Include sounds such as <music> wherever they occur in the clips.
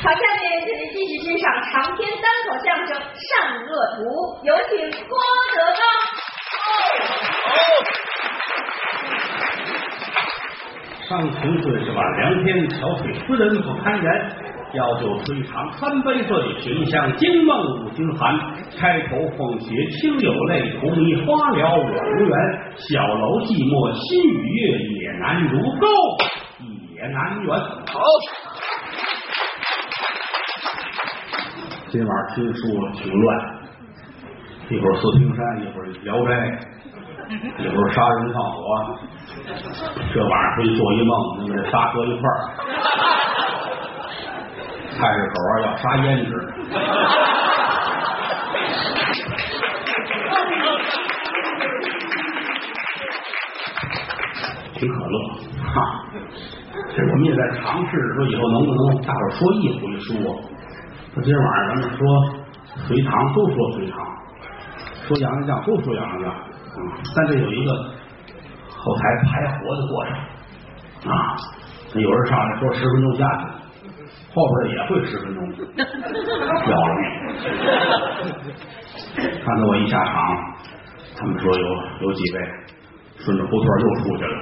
好，下面请您继续欣赏长篇单口相声《善恶图》，有请郭德纲。上穷岁是晚凉天，小腿斯人不堪言，要酒吹长三杯醉，寻香惊梦五更寒。开头凤穴清有泪，荼蘼花了我无缘。小楼寂寞心与月，也难如钩，也难圆。好。今晚听书挺乱，一会儿四平山，一会儿聊斋，一会儿杀人放火。这晚上回去做一梦，能给仨搁一块儿。菜市口啊要杀胭脂，挺可乐哈。这我们也在尝试说，以后能不能大伙说一回书？他今儿晚上咱们说隋唐，都说隋唐；说杨家将，都说杨家将。嗯，但这有一个后台排活的过程啊。那有人上来说十分钟下去，后边也会十分钟，要了命。看到我一下场，他们说有有几位顺着胡同又出去了。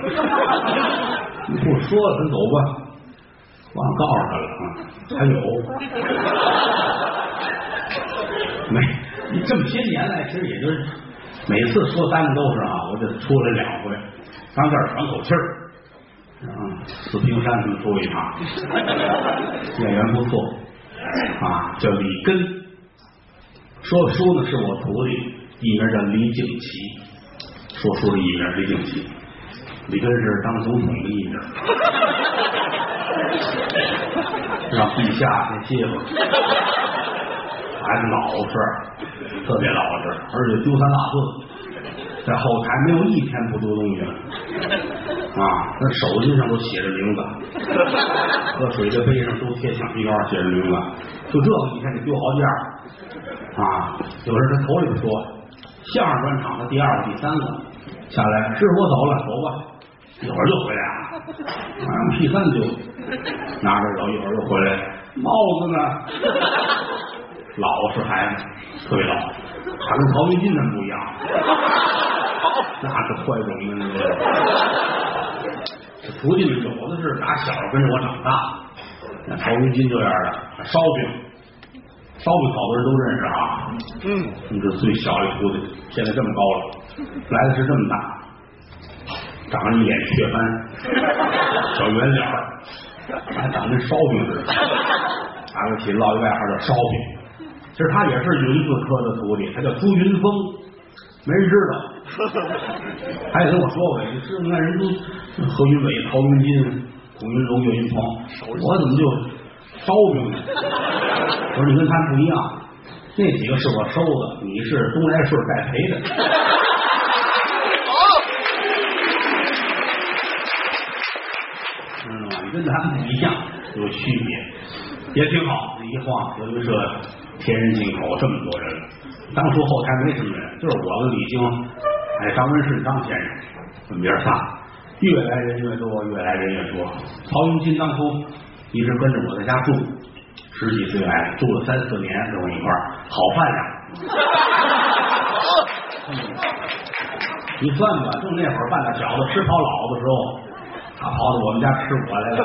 <laughs> 你不说，咱走吧。忘告诉他了啊，还有没？这么些年来，其实也就是每次说单子都是啊，我就出来两回，当这儿喘口气儿。嗯，四平山他们说一场，演员不错啊，叫李根。说书呢是我徒弟，艺名叫李景琦。说书的艺名李景琦，李根是当总统的艺名。让陛下先歇会儿，孩子老实，特别老实，而且丢三落四，在后台没有一天不丢东西啊！那手巾上都写着名字，喝水的杯上都贴橡皮膏写着名字，就这个一天得丢好几样啊！有人他头里边说相声专场的第二个、第三个下来，师傅走了，走吧，一会儿就回来啊！，P 三就。<laughs> 拿着走，一会儿又回来。帽子呢？<laughs> 老实孩子，特别老，他跟曹云金他们不一样。<laughs> 那是坏种的。这徒弟们有的是打小跟着我长大，那曹云金这样的烧饼，烧饼好多人都认识啊。嗯，你这最小一徒弟，现在这么高了，来的是这么大，长着一脸雀斑，小圆脸儿。还长跟烧饼似的，俺们起落一外号叫烧饼。其实他也是云字科的徒弟，他叫朱云峰，没人知道。他也跟我说过，你知道那人都何云伟、陶云金、孔云龙、岳云鹏，我怎么就烧饼呢？我说你跟他不一样，那几个是我收的，你是东来顺带赔的。跟他们一样，有区别，也挺好。一晃德云社天人进口这么多人。当初后台没什么人，就是我跟李菁，哎张文顺张先生，我们爷仨，越来人越多，越来人越多。曹云金当初一直跟着我在家住，十几岁来住了三四年，跟我一块儿，好饭量。你算吧，就那会儿拌点饺子吃跑老的时候。他跑到我们家吃我来了，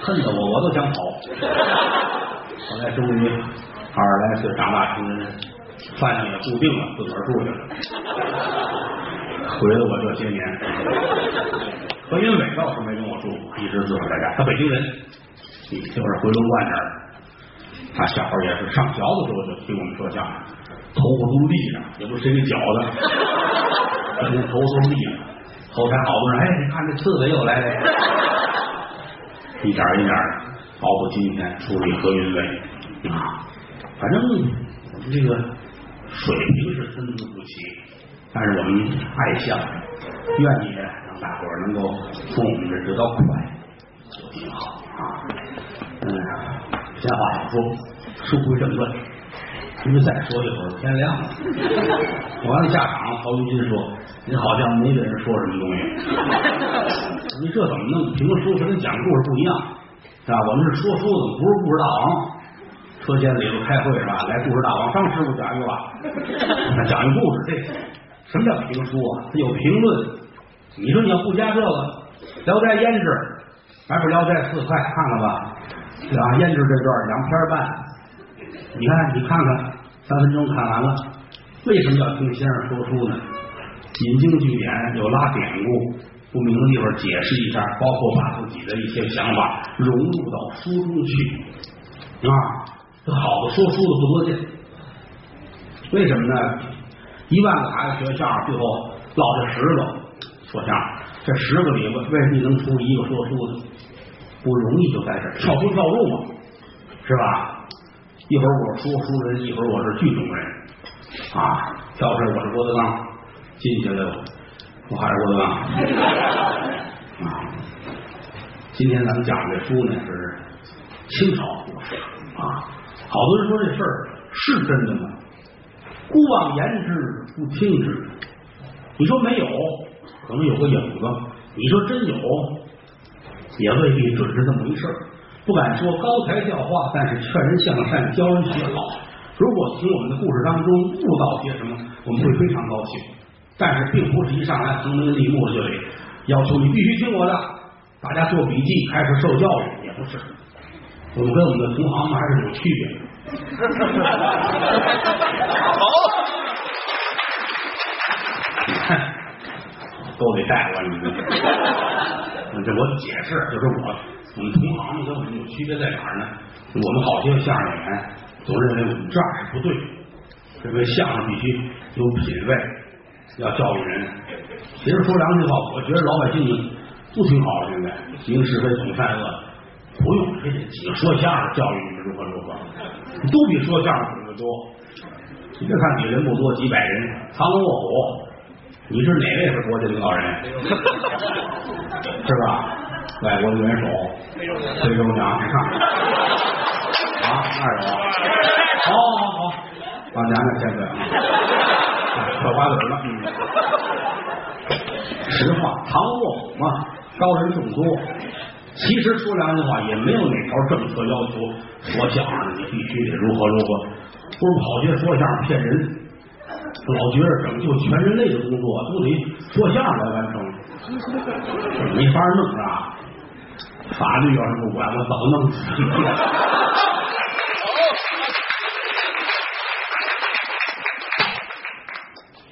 恨得我我都想跑。后来终于二十来岁长大成人，饭也固定了，自个儿住去了。回了我这些年，何云伟倒是没跟我住过，一直自个儿在家。他北京人，就是回龙观那儿。他小时候也是上学的时候就听我们说相声，头发都立着，也不是谁给绞的，反正头都立了。后台好多人，哎，你看这刺猬又来了，<laughs> 一点一点的，包括今天处理何云伟啊，反正我们这个水平是参差不齐，但是我们爱相声，愿意让大伙儿能够从我们这得到快就挺好啊。嗯，闲话少说，书归正传，因为再说一会儿天亮了。我刚下场，曹云金说。你好像没给人说什么东西，<laughs> 你这怎么弄？评书和跟讲故事不一样，是吧？我们是说书的，不是故事大王。车间里头开会是吧？来故事大王张师傅讲一个吧，讲一故事。这什么叫评书啊？他有评论。你说你要不加这个《聊斋胭脂》，买本《聊斋》四块，看看吧。啊，胭脂这段两篇半，你看你看看，三分钟看完了。为什么要听先生说书呢？引经据典，有拉典故，不明的地方解释一下，包括把自己的一些想法融入到书中去啊。这好的说书的不多见，为什么呢？一万个孩子学相声，最后落下十个说相声，这十个里边，为什么能出一个说书的？不容易，就在这跳出跳入嘛，是吧？一会儿我说书人，一会儿我是剧中人啊，跳出来我是郭德纲，进去了我还是郭德纲啊。今天咱们讲这书呢是清朝啊。好多人说这事儿是真的吗？姑妄言之，不听之。你说没有，可能有个影子；你说真有，也未必准是这么回事儿。不敢说高台教化，但是劝人向善，教人学好。如果从我们的故事当中悟到些什么，我们会非常高兴。但是并不是一上来横门立木就得要求你必须听我的，大家做笔记，开始受教育，也不是。我们跟我们的同行们还是有区别的。<laughs> 好，你看，都得带我你们。这我解释，就是我我们同行们跟我们有区别在哪儿呢？我们好些相声演员总认为我们这儿是不对，认为相声必须有品位，要教育人。其实说良心话，我觉得老百姓都挺好的，现在明是非，懂善恶。不用非得几个说相声教育你们如何如何，都比说相声懂得多。你别看你人不多，几百人，藏龙卧虎，你是哪位是国家领导人？<laughs> 是吧？外国的元首，非洲娘，你看啊，那有啊。好，好，好，把娘娘先来啊，嗑瓜子了。实话，藏龙卧虎嘛，高人众多。其实说良心话，也没有哪条政策要求说相声的你必须得如何如何，不是跑街说相声骗人，老觉得拯救全人类的工作都得说相声来完成，没法弄啊！法律要是不管，我早弄死了。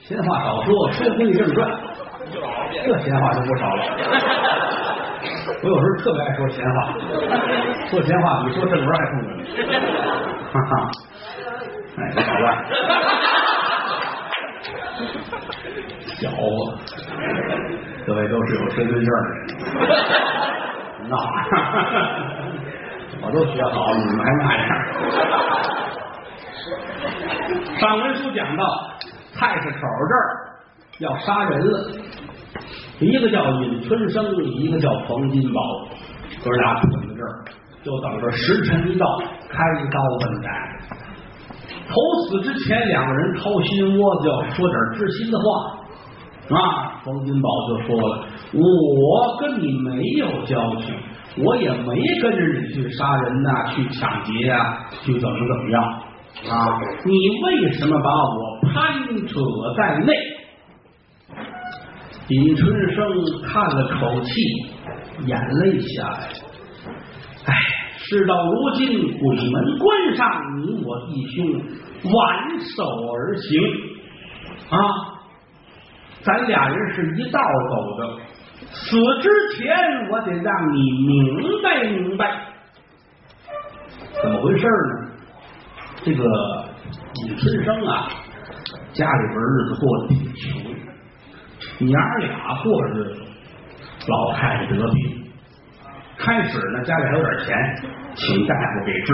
<laughs> 闲话少说，说归正传，这闲话就不少了。<laughs> 我有时候特别爱说闲话，说闲话比说正文还重要。哈哈，哎，捣乱，小子，各位都是有身份证的人，闹，我都学好，你们还那样。上文书讲到，菜市口这儿要杀人了。一个叫尹春生，一个叫冯金宝，哥俩等在这儿，就等着时辰一到，开刀问斩。头死之前，两个人掏心窝子，要说点知心的话啊。冯金宝就说了：“我跟你没有交情，我也没跟着你去杀人呐，去抢劫啊，去怎么怎么样啊？你为什么把我攀扯在内？”尹春生叹了口气，眼泪下来。哎，事到如今，鬼门关上，你我弟兄挽手而行啊！咱俩人是一道走的，死之前我得让你明白明白，怎么回事呢？这个李春生啊，家里边日子过得挺穷。娘俩过日子，老太太得病，开始呢家里还有点钱，请大夫给治，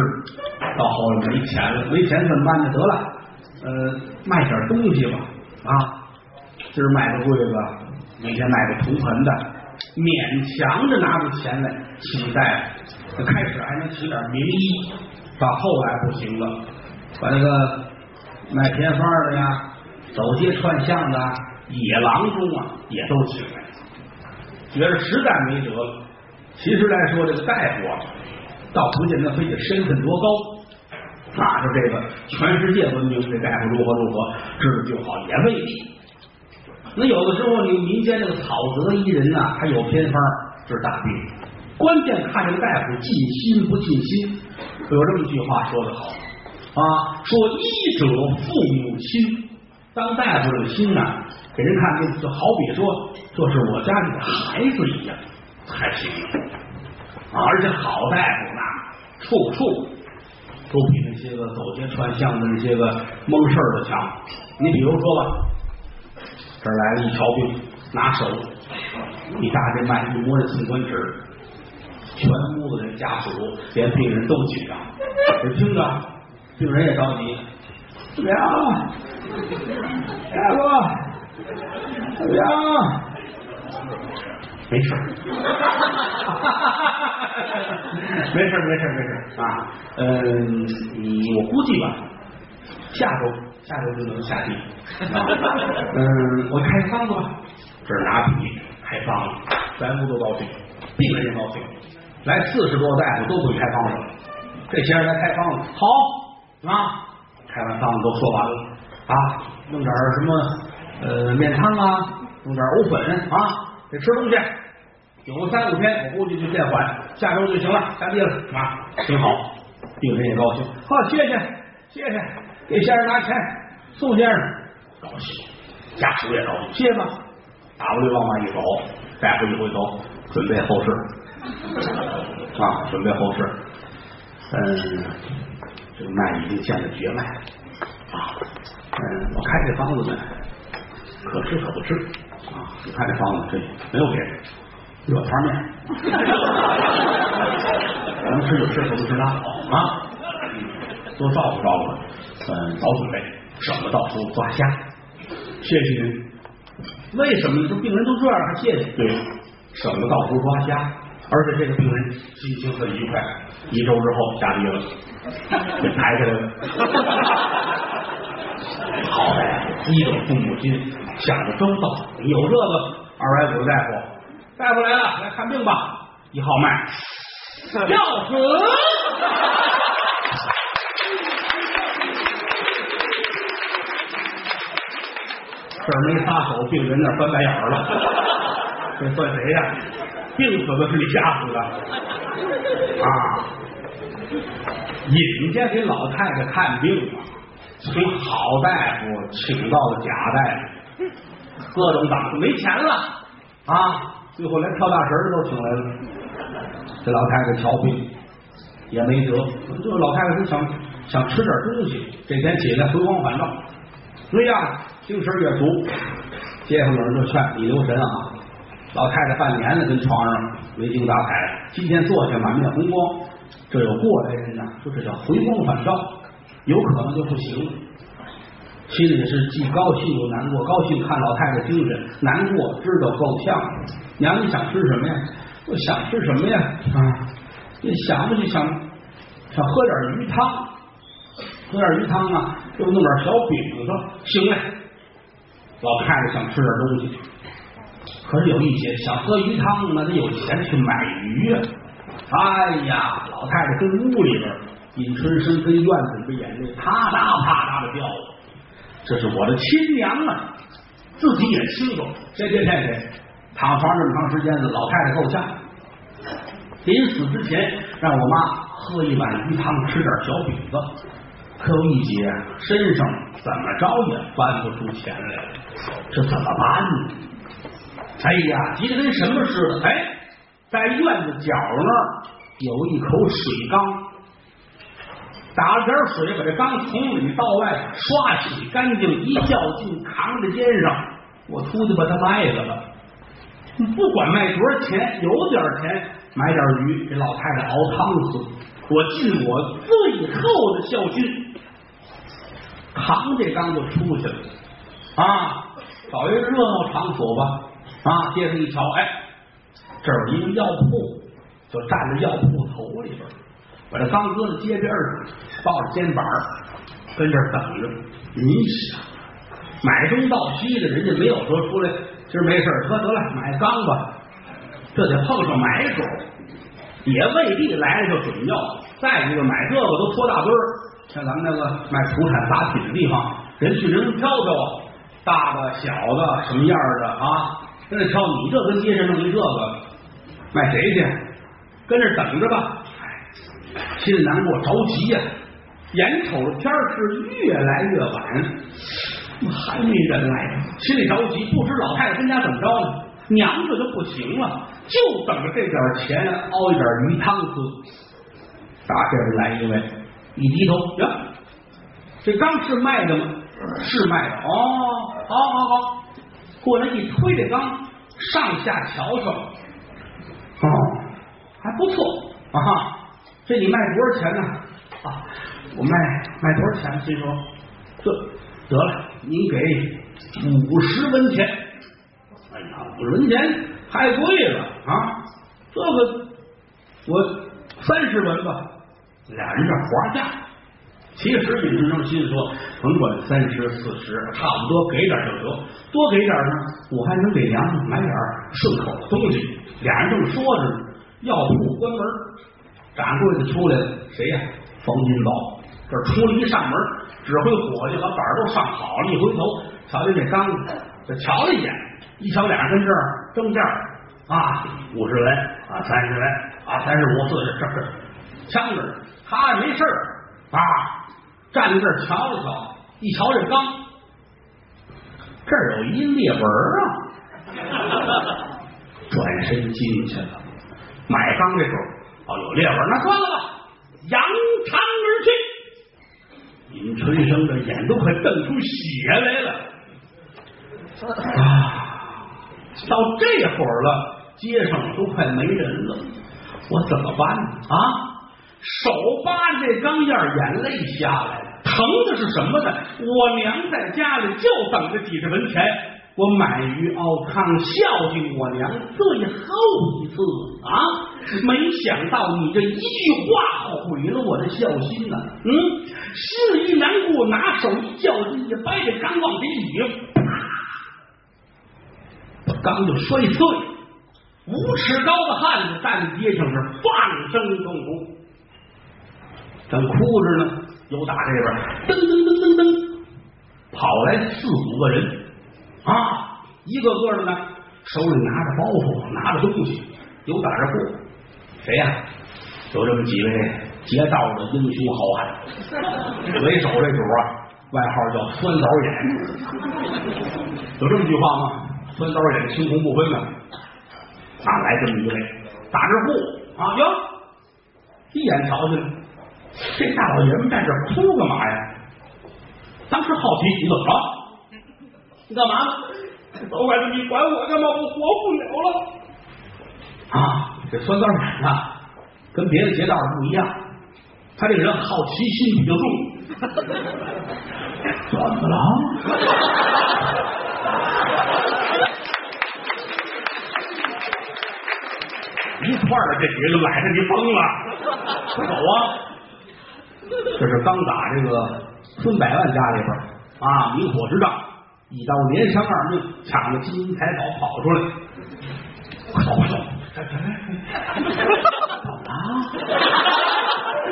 到后来没钱了，没钱怎么办呢？得了，呃，卖点东西吧，啊，今儿卖个柜子，明天卖个铜盆的，勉强着拿出钱来请大夫。开始还能请点名医，到后来不行了，把那个卖偏方的呀，走街串巷的。野郎中啊，也都请来，觉得实在没辙了。其实来说，这个大夫啊，倒不见得非得身份多高，拿着这个全世界闻名，这大夫如何如何，治的就好也未必。那有的时候，你民间这个草泽医人呐，他有偏方治大病，关键看这个大夫尽心不尽心。有这么一句话说的好啊，说医者父母亲。当大夫这个心呐，给人看就就好比说，这是我家里的孩子一样才行啊！而且好大夫那处处都比那些个走街串巷的那些个蒙事儿的强。你比如说吧，这儿来了一条病，拿手一搭这脉，一摸这寸关指，全屋子人家属连病人都紧张，你听着，病人也着急，怎么样？大夫，怎么样？没事，没事，没事，没事啊。嗯，我估计吧，下周下周就能下地。嗯，<laughs> 我开方子吧，这儿拿笔开方子，全屋都高兴，病人也高兴。来四十多个大夫都会开方子，这些人来开方子，好。啊。开完方子都说完了。啊，弄点什么呃面汤啊，弄点藕粉啊，得吃东西，有三五天，我估计就变缓，下周就行了，下地了。啊，挺好，病人也高兴，好，谢谢谢谢，给先生拿钱，宋先生高兴，家属也高兴，谢吧，打不溜往外一走，大夫一回头，准备后事啊，准备后事，嗯，这个脉已经见了绝脉啊。嗯，我开这方子呢，可吃可不吃啊！你看这方子，这没有别的，热汤面，<laughs> 能吃就吃，不能吃拉倒啊！多照顾照顾，嗯，早准备，省得到时候抓瞎。谢谢您。为什么？这病人都这样，还谢谢？对，省得到时候抓瞎。而且这个病人心情很愉快，一周之后下地了，给抬起来了。好歹医者父母心，想着周到。有这个二百五的大夫，大夫来了，来看病吧。一号脉，要死！这儿没撒手，病人那翻白眼儿了。这算谁呀？病死的是你吓死的啊！尹家给老太太看病。从好大夫请到了假大夫，各种档次，没钱了啊！最后连跳大神都请来了。这老太太瞧病也没辙，这老太太就想想吃点东西。这天起来回光返照，对呀，精神也足。街坊有人就劝你留神啊，老太太半年了跟床上没精打采，今天坐下满面红光，这有过来人呐，说这叫回光返照。有可能就不行了，心里是既高兴又难过。高兴看老太太精神，难过知道够呛。娘，你想吃什么呀？我想吃什么呀？啊，你想不就想想喝点鱼汤？喝点鱼汤啊，又弄点小饼子，行嘞。老太太想吃点东西，可是有一些想喝鱼汤，那得有钱去买鱼啊。哎呀，老太太跟屋里边。尹春生跟院子里眼泪啪嗒啪嗒的掉，这是我的亲娘啊，自己也清楚，谁谁谁谁，躺床这么长时间了，老太太够呛，临死之前让我妈喝一碗鱼汤，吃点小饼子，可有一节身上怎么着也翻不出钱来，这怎么办呢？哎呀，急得跟什么似的！哎，在院子角那儿有一口水缸。打了点水，把这缸从里到外刷洗干净，一较劲扛在肩上，我出去把它卖了吧。不管卖多少钱，有点钱买点鱼给老太太熬汤喝。我尽我最后的孝心，扛这缸就出去了啊！找一个热闹场所吧啊！街上一瞧，哎，这儿有一个药铺，就站在药铺头里边。把这缸搁在街边上，抱着肩膀跟这儿等着。你想，买东到西的，人家没有说出来，今儿没事，得得了，买缸吧。这得碰上买主，也未必来了就准要。再一个买这个都拖大堆儿，像咱们那个卖土产杂品的地方，人去人挑挑啊，大的小的什么样的啊，跟着挑。你这跟街上弄一这个，卖谁去？跟着等着吧。哎，心里难过，着急呀。眼瞅着天是越来越晚，还没人来？心里着急，不知老太太跟家怎么着呢？娘这都不行了，就等着这点钱熬一点鱼汤喝。打这边来一位，一低头呀，这缸是卖的吗？是卖的。哦，好好好，过来一推这缸，上下瞧瞧。哦，还不错啊！这你卖多少钱呢？啊，我卖卖多少钱？心说这得了，您给五十文钱。哎呀，五十文钱太贵了啊！这个我三十文吧。俩人这划价，其实李春生心说，甭管三十四十，差不多给点就得，多给点呢，我还能给娘买点顺口的东西。俩人正说着呢，药铺关门，掌柜的出来了，谁呀？冯金宝。这出了一扇门，指挥伙计把板都上好了，一回头瞧见这缸子，这瞧了一眼，一瞧俩人跟这儿争价啊，五十文啊，三十文啊，三十五、四十，这这枪着呢。他没事啊，站在这儿瞧了瞧，一瞧这缸，这儿有一裂纹啊，<laughs> 转身进去了。买缸这时候，哦，有裂纹，那算了吧，扬长而去。尹春生的眼都快瞪出血来了啊！到这会儿了，街上都快没人了，我怎么办呢啊？手扒着这钢燕，眼泪下来了。疼的是什么呢？我娘在家里就等着几十文钱，我买鱼熬汤孝敬我娘，最后一次啊！没想到你这一句话毁了我的孝心呐！嗯，心里一难过，拿手一较劲，一掰这缸往下一啪，把缸就摔碎。五尺高的汉子站在街上是放声痛哭。正哭着呢，又打这边噔噔噔噔噔跑来四五个人啊，一个个的呢，手里拿着包袱，拿着东西，有打着过。谁呀？有这么几位劫道的英雄好汉。为首这主啊，外号叫酸枣眼，有这么句话吗？酸枣眼，青红不分的。啊，来这么一位打着户啊，哟，一眼瞧见了。这大老爷们在这哭干嘛呀？当时好奇，你怎么了？你干嘛呢？老外子，你管我干嘛？我活不了了！啊，这酸枣奶呢，跟别的街道不一样，他这个人好奇心比较重。怎么了？一块儿这几个就来着，你疯了？快走啊！这是刚打这个孙百万家里边啊，明火执仗，一刀连伤二命，抢了金银财宝跑出来，快走快走！走了？你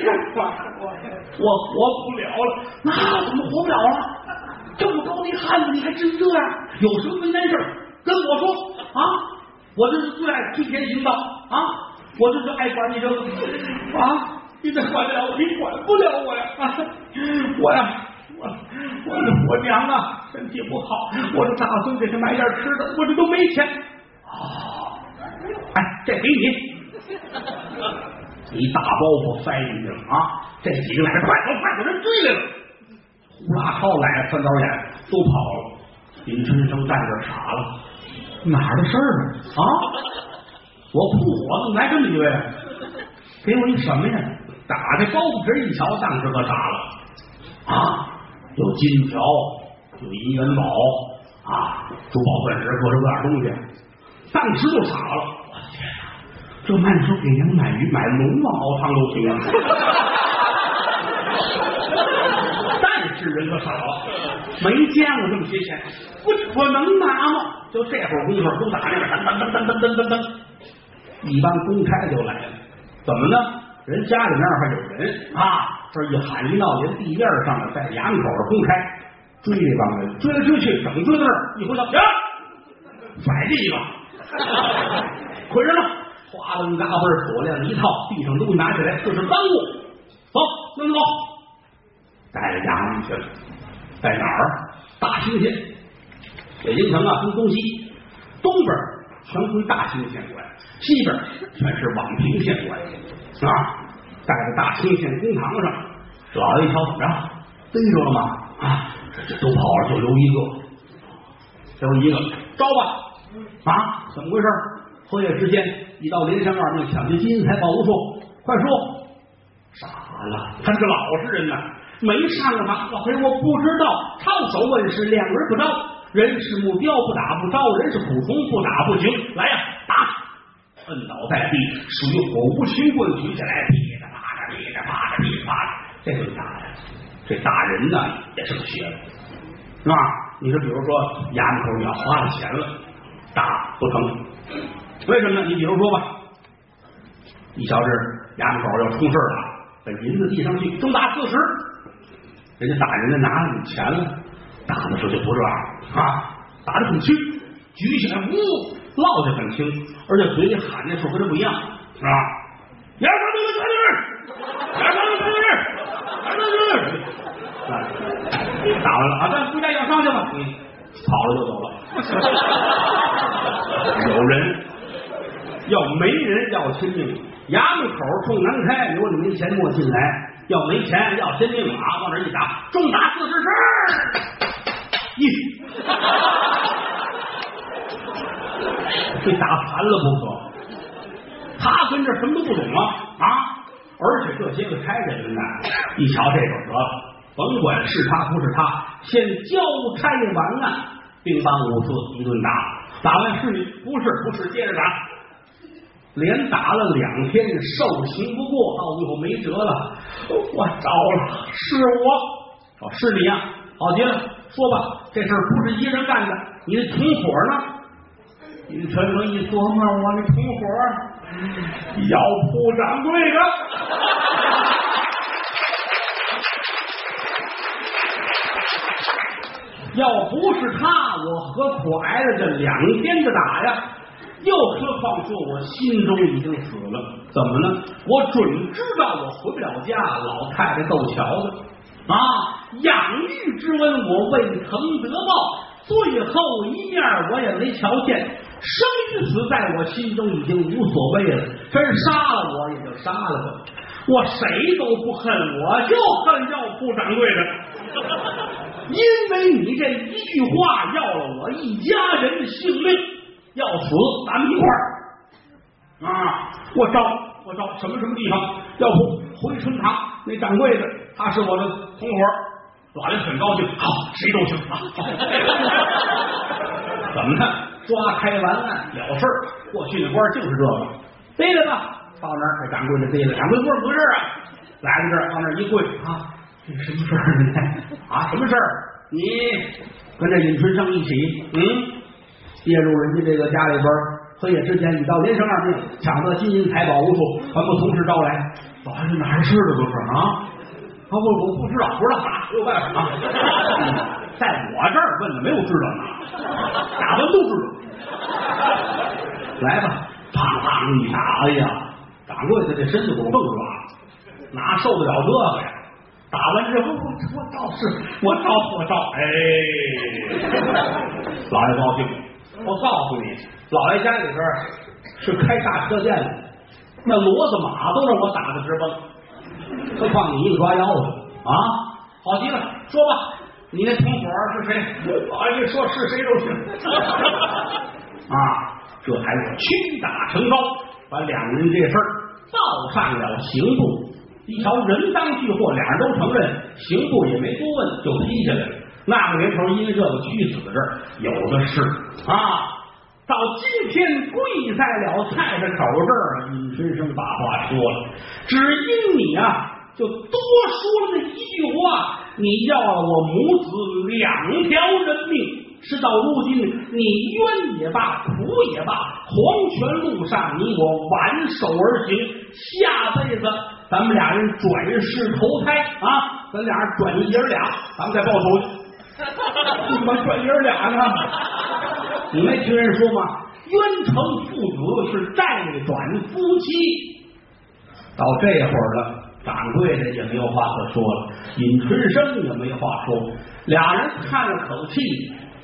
别管我，我活不了了。那怎么活不了了？这么高的汉子，你还真这样？有什么为难事跟我说啊！我这是最爱替天行道啊！我这是爱管你这个啊！你得管得了我，你管不了我呀！啊 <laughs> 我呀，我我我娘啊，身体不好，我打算给她买点吃的，我这都没钱。啊，哎，这给你，一大包袱塞进去了啊！这几个来快走快走，人追来了，呼啦超来了，三导演都跑了。林春生站这傻了，哪儿的事儿？啊，我铺火怎么来这么一位？给我一什么呀？打开包袱皮一瞧，当时可傻了啊！有金条，有银元宝啊，珠宝钻石，各式各样东西，当时就傻了。我的天哪，这卖说给娘买鱼买龙王熬汤都行啊！但是人可傻了，没见过这么些钱，我我能拿吗？就这会儿功夫，都打那个噔噔噔噔噔噔噔噔，一帮公差就来了，怎么呢？人家里面还有人啊，这一喊一闹，连地面上的在衙门口的公开追这帮人，追来追去，整追到那儿，一回头，呀，甩这一个，捆上了，哗楞嘎嘣，锁链一套，地上东西拿起来，就是赃物，走，弄走，带着衙门去了，在哪儿？大兴县，北京城啊，分东西，东边全归大兴县管，西边全是宛平县管。啊。带着大清县公堂上，老爷一瞧怎么着，逮着了吗？啊，这都跑了，就留一个，留一个，招吧！啊，怎么回事？合夜之间，一到连山二命，抢劫金银财宝无数，快说！傻了，他是老实人呐。没上过堂，老黑我不知道。抄手问事，两人不招，人是木雕不打不招，人是苦虫不打不行。来呀，摁倒在地，属于火无情棍举起来，噼里啪啦，噼里啪啦，噼里啪啦，这顿打呀！这打人呢也是个学问，是吧？你说，比如说衙门口你要花了钱了，打不成，为什么呢？你比如说吧，一瞧这衙门口要出事了，把银子递上去，中打四十。人家打人家拿了你钱了，打的时候就不这样啊，打的很轻，举起来呜，落下很轻，而且嘴里喊那时候跟这不一样，是吧？两三个在这儿，两三个在这儿，两三个，打完了啊，咱回家养伤去吧，嗯跑了就走了。<laughs> 有人要没人要亲命，衙门口冲南开，留着没钱莫进来。要没钱，要真命啊！往这一打，重打四十声，<laughs> 一被打残了不可。他跟这什么都不懂啊啊！而且这些个差人们呢，一瞧这个得了，甭管是他不是他，先交差完案，兵帮五四一顿打，打完是你不是不是，接着打。连打了两天，受刑不过，到最后没辙了，我招了，是我，是你呀，好极了，说吧，这事不是一人干的，你的同伙呢？云泉龙一琢磨，我的同伙要铺掌柜的，要不是他，我何苦挨了这两天的打呀？又何况说，我心中已经死了，怎么呢？我准知道我回不了家，老太太逗瞧的啊，养育之恩我未曾得报，最后一面我也没瞧见，生与死在我心中已经无所谓了，真杀了我也就杀了吧，我谁都不恨，我就恨要铺掌柜的，因为你这一句话要了我一家人的性命。要死，咱们一块儿啊！我招，我招，什么什么地方？要不回春堂那掌柜的，他是我的同伙，老爷很高兴。好，谁都行啊！<laughs> 怎么呢？抓开完案了事儿，过去的官就是这个。逮了吧，到那儿，掌柜的逮了，掌柜不是啊，来到这儿，往那儿一跪啊，这什么事儿呢？<laughs> 啊，什么事儿？你跟这尹春生一起，嗯。跌入人家这个家里边，黑夜之前，你到连生二命，抢得金银财宝无数，全部同时招来，早还是哪是的都是啊！啊，我我不知道，不知道打，没有办法啊！在我这儿问的没有知道的，打完都知道。来吧，啪啪一打，哎呀，掌柜的这身子骨更软，哪受得了这个呀？打完之后，我我招是，我招我招，哎，老爷高兴。我告诉你，老爷家里边是开大车店的，那骡子马都让我打的直蹦，何况你一个抓腰的啊！好极了，说吧，你那同伙是谁？啊，一说是谁都行 <laughs> 啊！这才是屈打成招，把两人这事儿报上了刑部。一瞧人赃俱获，俩人都承认，刑部也没多问，就批下来了。那个年头，因为这个屈死这儿有的是啊。到今天跪在了太太口这儿，尹春生把话说了，只因你啊，就多说了那一句话，你要了我母子两条人命，事到如今，你冤也罢，苦也罢，黄泉路上你我挽手而行。下辈子咱们俩人转世投胎啊，咱俩人转一爷俩，咱们再报仇去。怎么转爷俩呢？你没听人说吗？冤成父子是债转夫妻。到这会儿了，掌柜的也没有话可说了，尹春生也没话说，俩人叹了口气，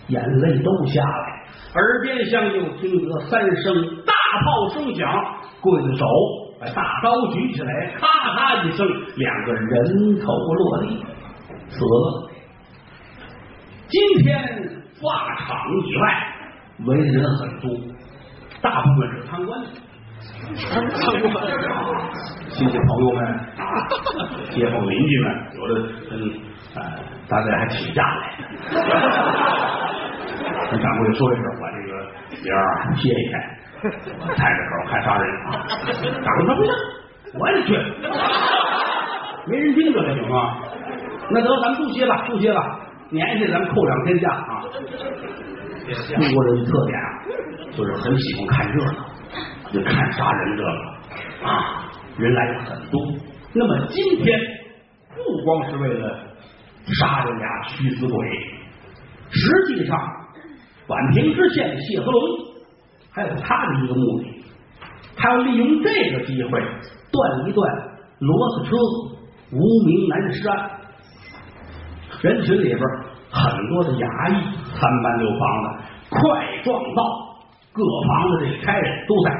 眼泪都下来，耳边厢又听得三声大炮声响，刽子手把大刀举起来，咔嚓一声，两个人头落地，死了。今天法场以外围的人很多，大部分是贪官。亲戚朋友们啊，街坊邻居们，有的跟呃大家还请假来的。跟掌柜说一声，把这个名儿啊歇一歇。我太着口看杀人啊！掌柜说不行，我也去。没人盯着了行吗？那得咱们不歇吧，都歇吧。年下咱们扣两天假啊。中国人的特点啊，就是很喜欢看热闹，就看杀人这个啊，人来的很多。那么今天不光是为了杀这俩虚死鬼，实际上宛平知县谢和龙还有他的一个目的，他要利用这个机会断一断骡子车无名南尸案。人群里边很多的衙役、三班六房的、快撞到各房的这个差人都在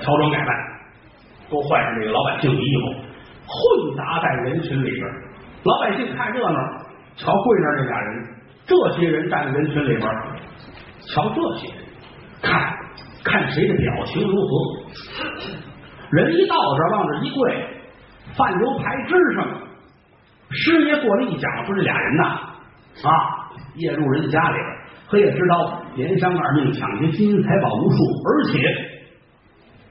乔装改扮，都换上这个老百姓的衣服，混杂在人群里边。老百姓看热闹，瞧跪那这俩人，这些人站在人群里边，瞧这些人，看看谁的表情如何。人一到这往这一跪，饭油牌支上。师爷过来一讲，说这俩人呐啊，夜入人家里边，黑夜之刀，连伤二命，抢劫金银财宝无数，而且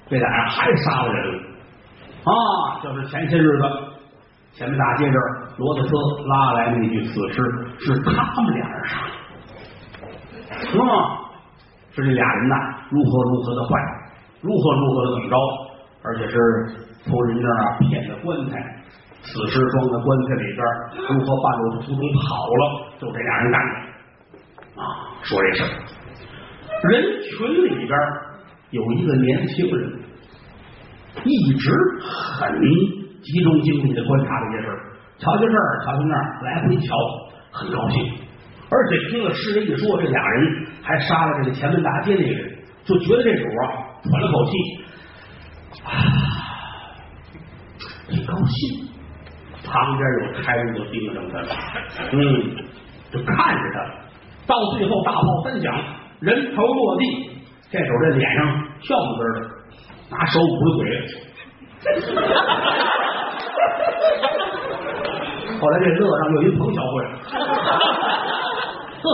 这俩人还杀了人啊！就是前些日子前面大街这儿骡子车拉来那具死尸，是他们俩人杀的，啊，是这俩人呐，如何如何的坏，如何如何的怎么着，而且是从人那儿骗的棺材。死尸装在棺材里边，如何半路途中跑了？就这俩人干的啊！说这事儿，人群里边有一个年轻人，一直很集中精力的观察这些事儿，瞧瞧这儿，瞧瞧那儿，来回瞧，很高兴。而且听了诗人一说，这俩人还杀了这个前门大街那个人，就觉得这主啊喘了口气，啊，挺高兴。旁边有差人就盯着他，嗯，就看着他。到最后大炮三响，人头落地，这手这脸上笑滋滋的，拿手捂着嘴。后来这乐上又一彭小慧，呵，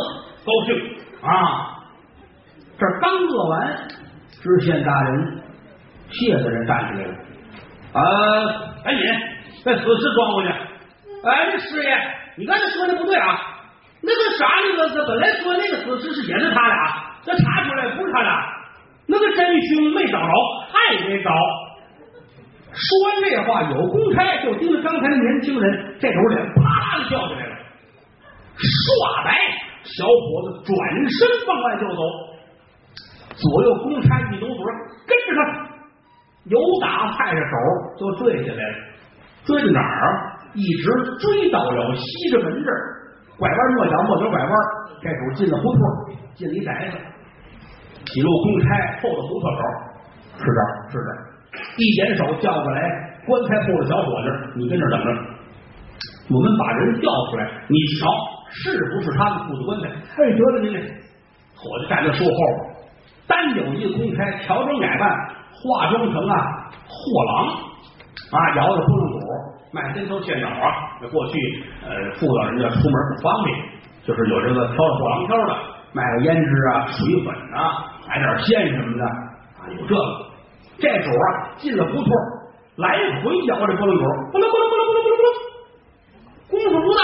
高兴啊！这刚乐完，知县大人谢大人站起来了，啊，赶紧。把死尸装回去！哎，那师爷，你刚才说的不对啊！那个啥，那个他本来说那个死尸是也是他俩，这查出来不是他俩，那个真凶没找着，还得找。说完这话，有公差就盯着刚才那年轻人，这时候脸啪的跳起来了，唰白，小伙子转身往外就走，左右公差一抖腿，跟着他，有打派着手就追下来了。追哪儿？一直追到了西直门这儿，拐弯抹角，抹角拐弯，这时候进了胡同，进了一宅子，几路公差后头胡同口，是这儿，是这儿，一点手叫过来，棺材铺的小伙子，你跟这等着，我们把人调出来，你瞧是不是他们铺的棺材？哎，得了您这伙计站在树后边，单有一公差，乔装改扮，化妆成啊货郎。啊，摇着拨浪鼓，卖针头线脑啊！那过去呃，妇道人家出门不方便，就是有这个挑着货郎挑的，卖个胭脂啊、水粉啊，买点线什么的啊，有这个。这主啊，进了胡同，来回摇着拨浪鼓，拨楞拨楞拨楞拨楞拨楞，功夫不大，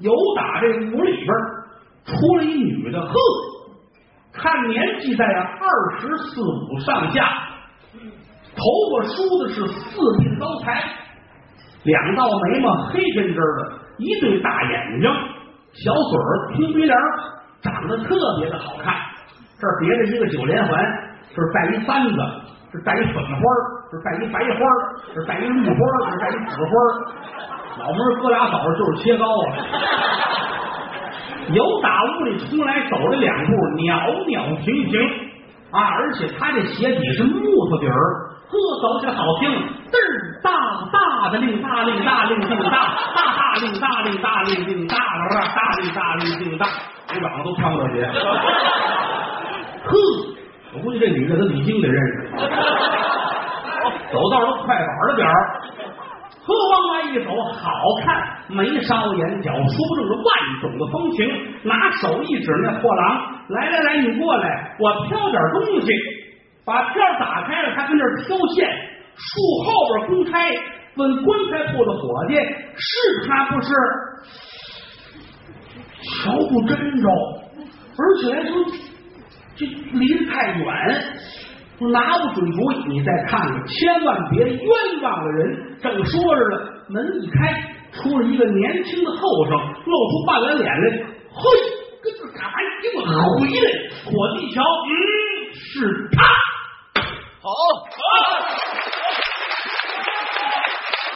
有打这屋里边出了一女的，呵，看年纪在二十四五上下，头发梳的是四鬓高才，两道眉毛黑根根的，一对大眼睛，小嘴儿秃鼻梁，长得特别的好看。这儿别着一个九连环，这儿带一簪子，这儿带一粉花，这儿带一白花，这儿带一绿花，这儿带一紫花。老妹儿哥俩早上就是切糕啊！由打屋里出来，走了两步，袅袅婷婷啊！而且他这鞋底是木头底儿，呵，走起来好听，嘚儿大大的令大令大令令大，大大令大令大令令大，大令大令令大，鼓掌都跳这些。呵，我估计这女的跟李菁得认识，走道都快板的点儿。呵，往外一走，好看，眉梢眼角，说不定是万种的风情。拿手一指那货郎，来来来，你过来，我挑点东西。把票打开了，他跟这儿挑线。树后边公差问棺材铺的伙计，是他不是？瞧不真着，而且还说这离得太远。拿不准主意，你再看看，千万别冤枉了人。正说着呢，门一开，出了一个年轻的后生，露出半拉脸来。嘿，跟这干嘛？给我回来！伙计一瞧，嗯，是他。好。